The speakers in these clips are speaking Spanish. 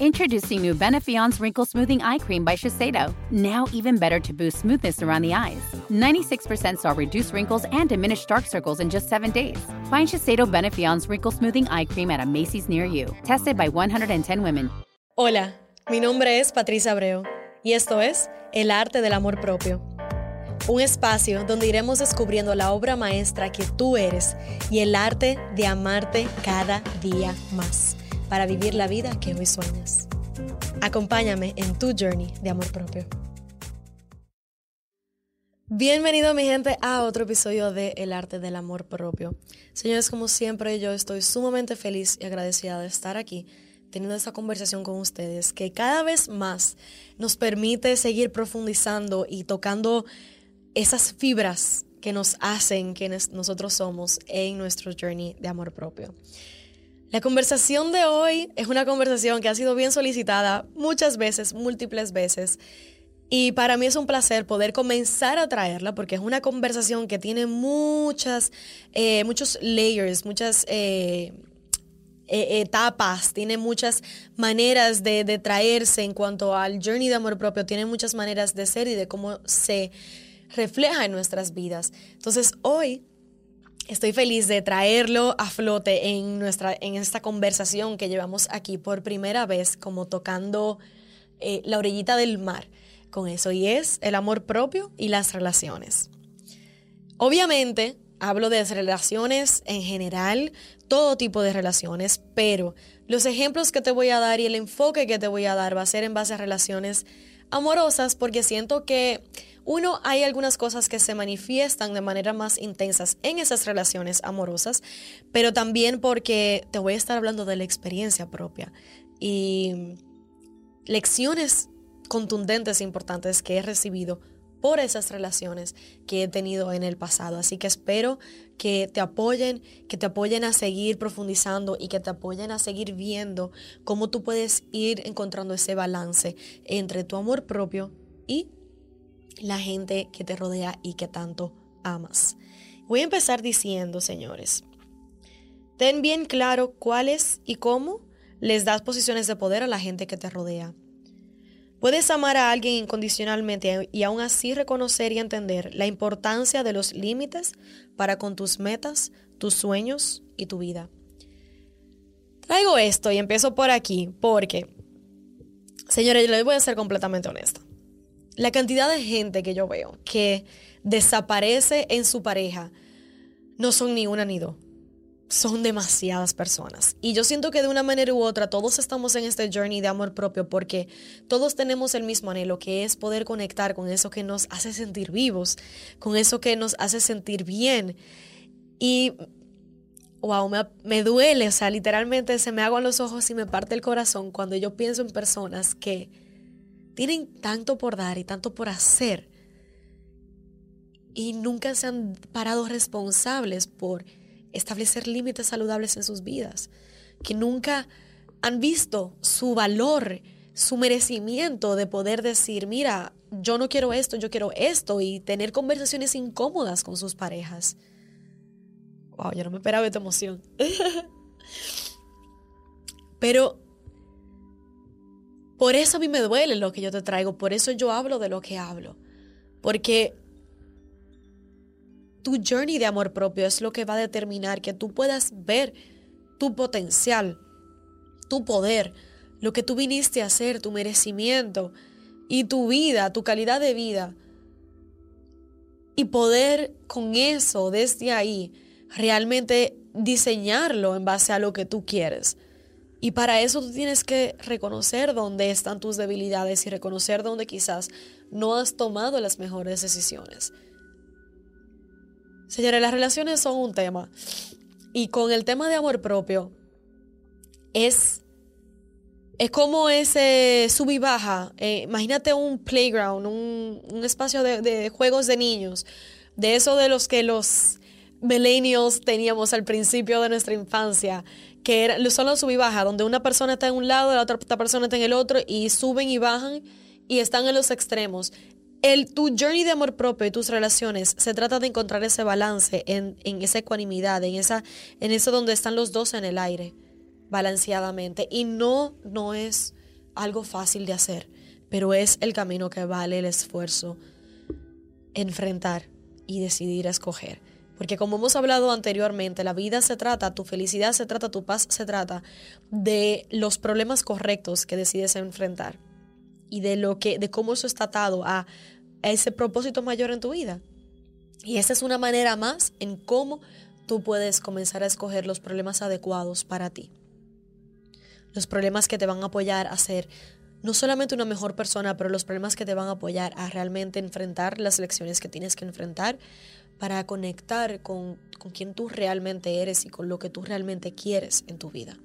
Introducing new Benefiance Wrinkle Smoothing Eye Cream by Shiseido. Now even better to boost smoothness around the eyes. 96% saw reduced wrinkles and diminished dark circles in just seven days. Find Shiseido Benefiance Wrinkle Smoothing Eye Cream at a Macy's near you. Tested by 110 women. Hola, mi nombre es Patricia Abreu y esto es El Arte del Amor Propio. Un espacio donde iremos descubriendo la obra maestra que tú eres y el arte de amarte cada día más para vivir la vida que hoy sueñas. Acompáñame en tu journey de amor propio. Bienvenido mi gente a otro episodio de El arte del amor propio. Señores, como siempre yo estoy sumamente feliz y agradecida de estar aquí teniendo esta conversación con ustedes que cada vez más nos permite seguir profundizando y tocando esas fibras que nos hacen quienes nosotros somos en nuestro journey de amor propio. La conversación de hoy es una conversación que ha sido bien solicitada muchas veces, múltiples veces. Y para mí es un placer poder comenzar a traerla porque es una conversación que tiene muchas, eh, muchos layers, muchas eh, eh, etapas, tiene muchas maneras de, de traerse en cuanto al journey de amor propio, tiene muchas maneras de ser y de cómo se refleja en nuestras vidas. Entonces hoy Estoy feliz de traerlo a flote en, nuestra, en esta conversación que llevamos aquí por primera vez, como tocando eh, la orillita del mar con eso, y es el amor propio y las relaciones. Obviamente, hablo de relaciones en general, todo tipo de relaciones, pero los ejemplos que te voy a dar y el enfoque que te voy a dar va a ser en base a relaciones amorosas, porque siento que uno, hay algunas cosas que se manifiestan de manera más intensas en esas relaciones amorosas, pero también porque te voy a estar hablando de la experiencia propia y lecciones contundentes e importantes que he recibido por esas relaciones que he tenido en el pasado. Así que espero que te apoyen, que te apoyen a seguir profundizando y que te apoyen a seguir viendo cómo tú puedes ir encontrando ese balance entre tu amor propio y la gente que te rodea y que tanto amas. Voy a empezar diciendo, señores, ten bien claro cuáles y cómo les das posiciones de poder a la gente que te rodea. Puedes amar a alguien incondicionalmente y aún así reconocer y entender la importancia de los límites para con tus metas, tus sueños y tu vida. Traigo esto y empiezo por aquí porque, señores, yo les voy a ser completamente honesta. La cantidad de gente que yo veo que desaparece en su pareja no son ni una ni dos. Son demasiadas personas. Y yo siento que de una manera u otra todos estamos en este journey de amor propio porque todos tenemos el mismo anhelo, que es poder conectar con eso que nos hace sentir vivos, con eso que nos hace sentir bien. Y, wow, me, me duele, o sea, literalmente se me aguan los ojos y me parte el corazón cuando yo pienso en personas que tienen tanto por dar y tanto por hacer y nunca se han parado responsables por establecer límites saludables en sus vidas, que nunca han visto su valor, su merecimiento de poder decir, mira, yo no quiero esto, yo quiero esto, y tener conversaciones incómodas con sus parejas. Wow, yo no me esperaba esta emoción. Pero por eso a mí me duele lo que yo te traigo, por eso yo hablo de lo que hablo. Porque tu journey de amor propio es lo que va a determinar que tú puedas ver tu potencial, tu poder, lo que tú viniste a hacer, tu merecimiento y tu vida, tu calidad de vida. Y poder con eso, desde ahí, realmente diseñarlo en base a lo que tú quieres. Y para eso tú tienes que reconocer dónde están tus debilidades y reconocer dónde quizás no has tomado las mejores decisiones. Señores, las relaciones son un tema. Y con el tema de amor propio, es, es como ese sub y baja. Eh, imagínate un playground, un, un espacio de, juegos de niños, de eso de los que los millennials teníamos al principio de nuestra infancia que era, son los sub y baja, donde una persona está en un lado, la otra persona está en el otro, y suben y bajan y están en los extremos. El, tu journey de amor propio y tus relaciones se trata de encontrar ese balance en, en esa ecuanimidad, en, esa, en eso donde están los dos en el aire, balanceadamente. Y no, no es algo fácil de hacer, pero es el camino que vale el esfuerzo enfrentar y decidir escoger. Porque como hemos hablado anteriormente, la vida se trata, tu felicidad se trata, tu paz se trata de los problemas correctos que decides enfrentar y de lo que de cómo eso está atado a, ese propósito mayor en tu vida. Y esa es una manera más en cómo tú puedes comenzar a escoger los problemas adecuados para ti. Los problemas que te van a apoyar a ser no solamente una mejor persona, pero los problemas que te van a apoyar a realmente enfrentar las lecciones que tienes que enfrentar para conectar con, con quien tú realmente eres y con lo que tú realmente quieres en tu vida.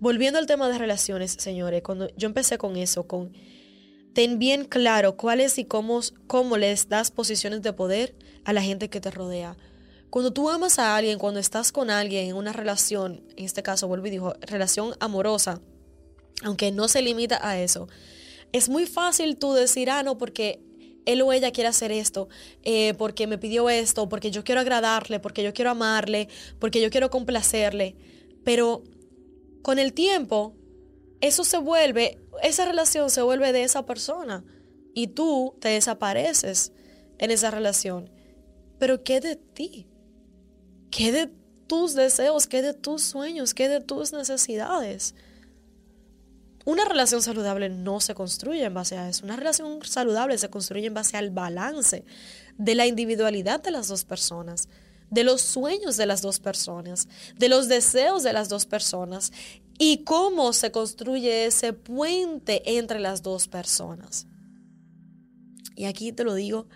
Volviendo al tema de relaciones, señores, cuando yo empecé con eso, con ten bien claro cuáles y cómo, cómo les das posiciones de poder a la gente que te rodea. Cuando tú amas a alguien, cuando estás con alguien en una relación, en este caso vuelvo y digo, relación amorosa, aunque no se limita a eso, es muy fácil tú decir, ah, no, porque él o ella quiere hacer esto, eh, porque me pidió esto, porque yo quiero agradarle, porque yo quiero amarle, porque yo quiero complacerle. Pero con el tiempo, eso se vuelve, esa relación se vuelve de esa persona y tú te desapareces en esa relación. Pero ¿qué de ti? ¿Qué de tus deseos? ¿Qué de tus sueños? ¿Qué de tus necesidades? Una relación saludable no se construye en base a eso. Una relación saludable se construye en base al balance de la individualidad de las dos personas, de los sueños de las dos personas, de los deseos de las dos personas y cómo se construye ese puente entre las dos personas. Y aquí te lo digo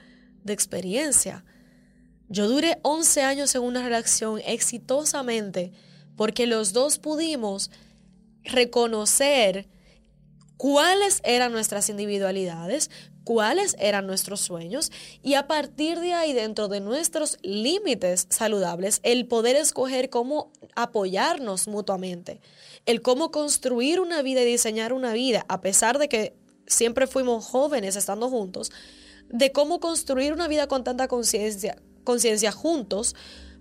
de experiencia. Yo duré 11 años en una relación exitosamente porque los dos pudimos reconocer cuáles eran nuestras individualidades, cuáles eran nuestros sueños y a partir de ahí, dentro de nuestros límites saludables, el poder escoger cómo apoyarnos mutuamente, el cómo construir una vida y diseñar una vida, a pesar de que siempre fuimos jóvenes estando juntos, de cómo construir una vida con tanta conciencia, conciencia juntos,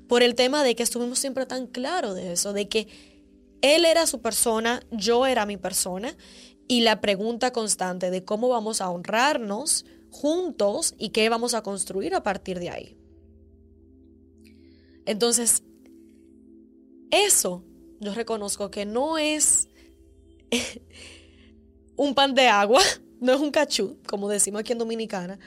por el tema de que estuvimos siempre tan claros de eso, de que él era su persona, yo era mi persona y la pregunta constante de cómo vamos a honrarnos juntos y qué vamos a construir a partir de ahí. Entonces, eso yo reconozco que no es un pan de agua, no es un cachú, como decimos aquí en Dominicana,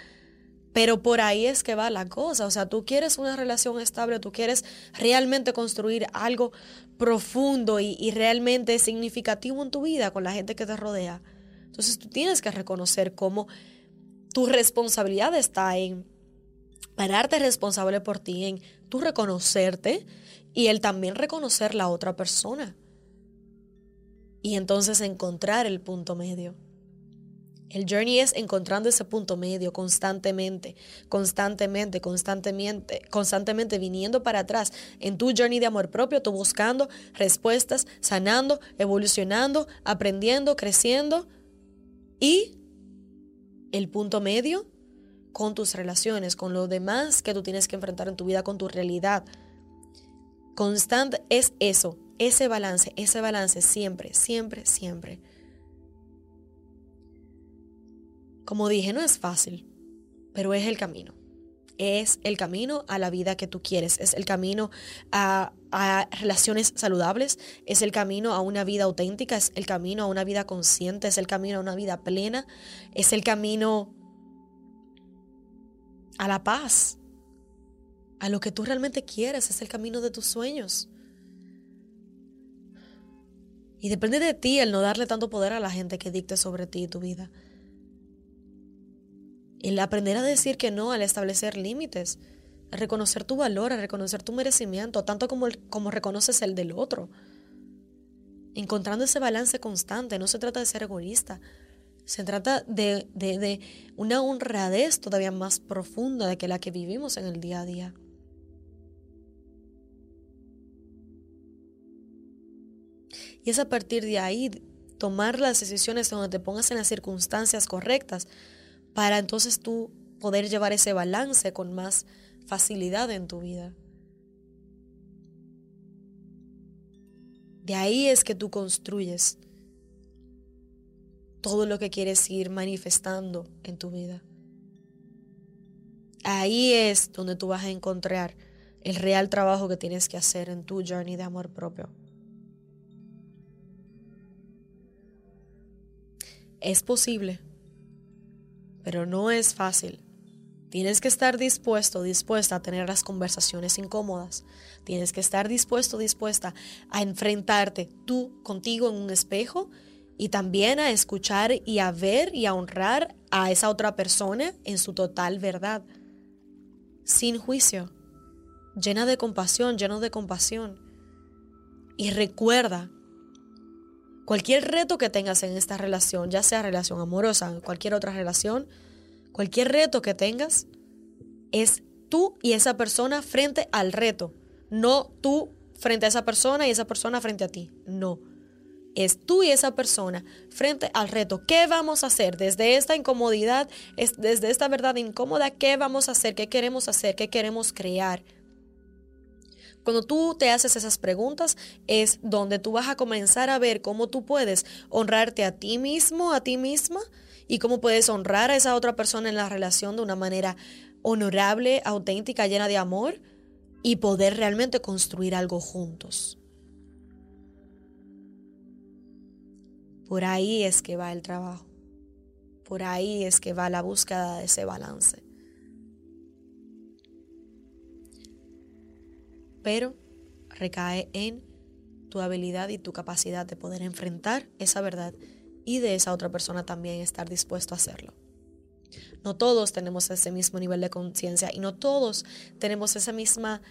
pero por ahí es que va la cosa. O sea, tú quieres una relación estable, tú quieres realmente construir algo profundo y, realmente significativo en tu vida con la gente que te rodea. Entonces tú tienes que reconocer cómo tu responsabilidad está en pararte responsable por ti, en tú reconocerte y el también reconocer la otra persona. Y entonces encontrar el punto medio. El journey es encontrando ese punto medio constantemente, constantemente, constantemente, constantemente viniendo para atrás en tu journey de amor propio, tú buscando respuestas, sanando, evolucionando, aprendiendo, creciendo y el punto medio con tus relaciones, con lo demás que tú tienes que enfrentar en tu vida, con tu realidad. Constante es eso, ese balance, ese balance siempre, siempre, siempre. Como dije, no es fácil, pero es el camino. Es el camino a la vida que tú quieres, es el camino a, relaciones saludables, es el camino a una vida auténtica, es el camino a una vida consciente, es el camino a una vida plena, es el camino a la paz, a lo que tú realmente quieres, es el camino de tus sueños. Y depende de ti el no darle tanto poder a la gente que dicte sobre ti y tu vida el aprender a decir que no, al establecer límites, a reconocer tu valor, a reconocer tu merecimiento, tanto como, como reconoces el del otro. Encontrando ese balance constante, no se trata de ser egoísta, se trata de, de, de una honradez todavía más profunda de que la que vivimos en el día a día. Y es a partir de ahí tomar las decisiones donde te pongas en las circunstancias correctas para entonces tú poder llevar ese balance con más facilidad en tu vida. De ahí es que tú construyes todo lo que quieres ir manifestando en tu vida. Ahí es donde tú vas a encontrar el real trabajo que tienes que hacer en tu journey de amor propio. Es posible, pero no es fácil. Tienes que estar dispuesto, dispuesta a tener las conversaciones incómodas. Tienes que estar dispuesto, dispuesta a enfrentarte tú contigo en un espejo y también a escuchar y a ver y a honrar a esa otra persona en su total verdad, sin juicio, llena de compasión, lleno de compasión. Y recuerda, cualquier reto que tengas en esta relación, ya sea relación amorosa, cualquier otra relación, cualquier reto que tengas, es tú y esa persona frente al reto, no tú frente a esa persona y esa persona frente a ti, no es tú y esa persona frente al reto. ¿Qué vamos a hacer desde esta incomodidad, desde esta verdad incómoda? ¿Qué vamos a hacer? ¿Qué queremos hacer? ¿Qué queremos crear? Cuando tú te haces esas preguntas es donde tú vas a comenzar a ver cómo tú puedes honrarte a ti mismo, a ti misma, y cómo puedes honrar a esa otra persona en la relación de una manera honorable, auténtica, llena de amor, y poder realmente construir algo juntos. Por ahí es que va el trabajo. Por ahí es que va la búsqueda de ese balance. Pero recae en tu habilidad y tu capacidad de poder enfrentar esa verdad y de esa otra persona también estar dispuesto a hacerlo. No todos tenemos ese mismo nivel de conciencia y no todos tenemos esa misma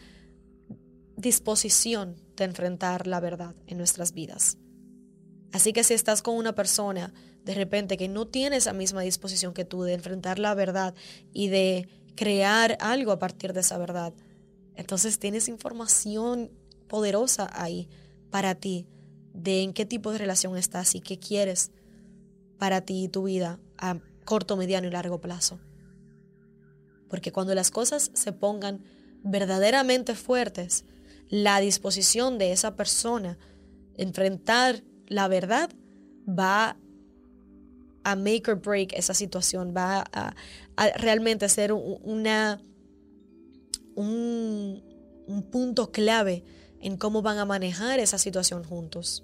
disposición de enfrentar la verdad en nuestras vidas. Así que si estás con una persona de repente que no tiene esa misma disposición que tú de enfrentar la verdad y de crear algo a partir de esa verdad, entonces tienes información poderosa ahí para ti de en qué tipo de relación estás y qué quieres para ti y tu vida a corto, mediano y largo plazo. Porque cuando las cosas se pongan verdaderamente fuertes, la disposición de esa persona enfrentar la verdad va a make or break esa situación, va a, realmente ser una, un, un punto clave en cómo van a manejar esa situación juntos.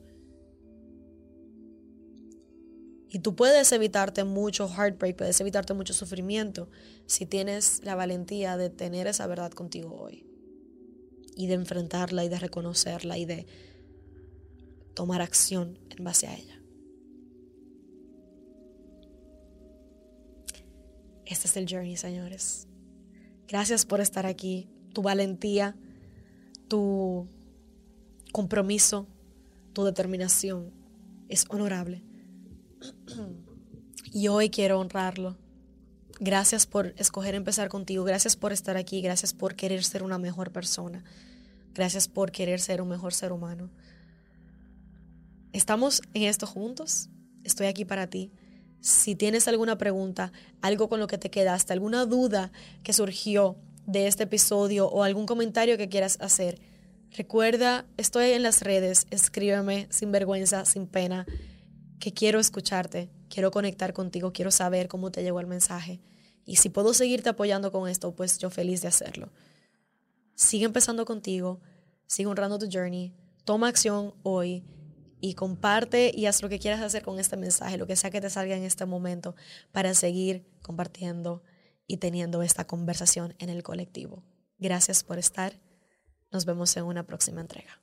Y tú puedes evitarte mucho heartbreak, puedes evitarte mucho sufrimiento si tienes la valentía de tener esa verdad contigo hoy. Y de enfrentarla y de reconocerla y de tomar acción en base a ella. Este es el journey, señores. Gracias por estar aquí. Tu valentía, tu compromiso, tu determinación es honorable. Y hoy quiero honrarlo. Gracias por escoger empezar contigo. Gracias por estar aquí. Gracias por querer ser una mejor persona. Gracias por querer ser un mejor ser humano. Estamos en esto juntos. Estoy aquí para ti. Si tienes alguna pregunta, algo con lo que te quedaste, alguna duda que surgió de este episodio o algún comentario que quieras hacer, recuerda, estoy en las redes, escríbeme sin vergüenza, sin pena, que quiero escucharte, quiero conectar contigo, quiero saber cómo te llegó el mensaje. Y si puedo seguirte apoyando con esto, pues yo feliz de hacerlo. Sigue empezando contigo, sigue honrando tu journey, toma acción hoy y comparte y haz lo que quieras hacer con este mensaje, lo que sea que te salga en este momento, para seguir compartiendo y teniendo esta conversación en el colectivo. Gracias por estar. Nos vemos en una próxima entrega.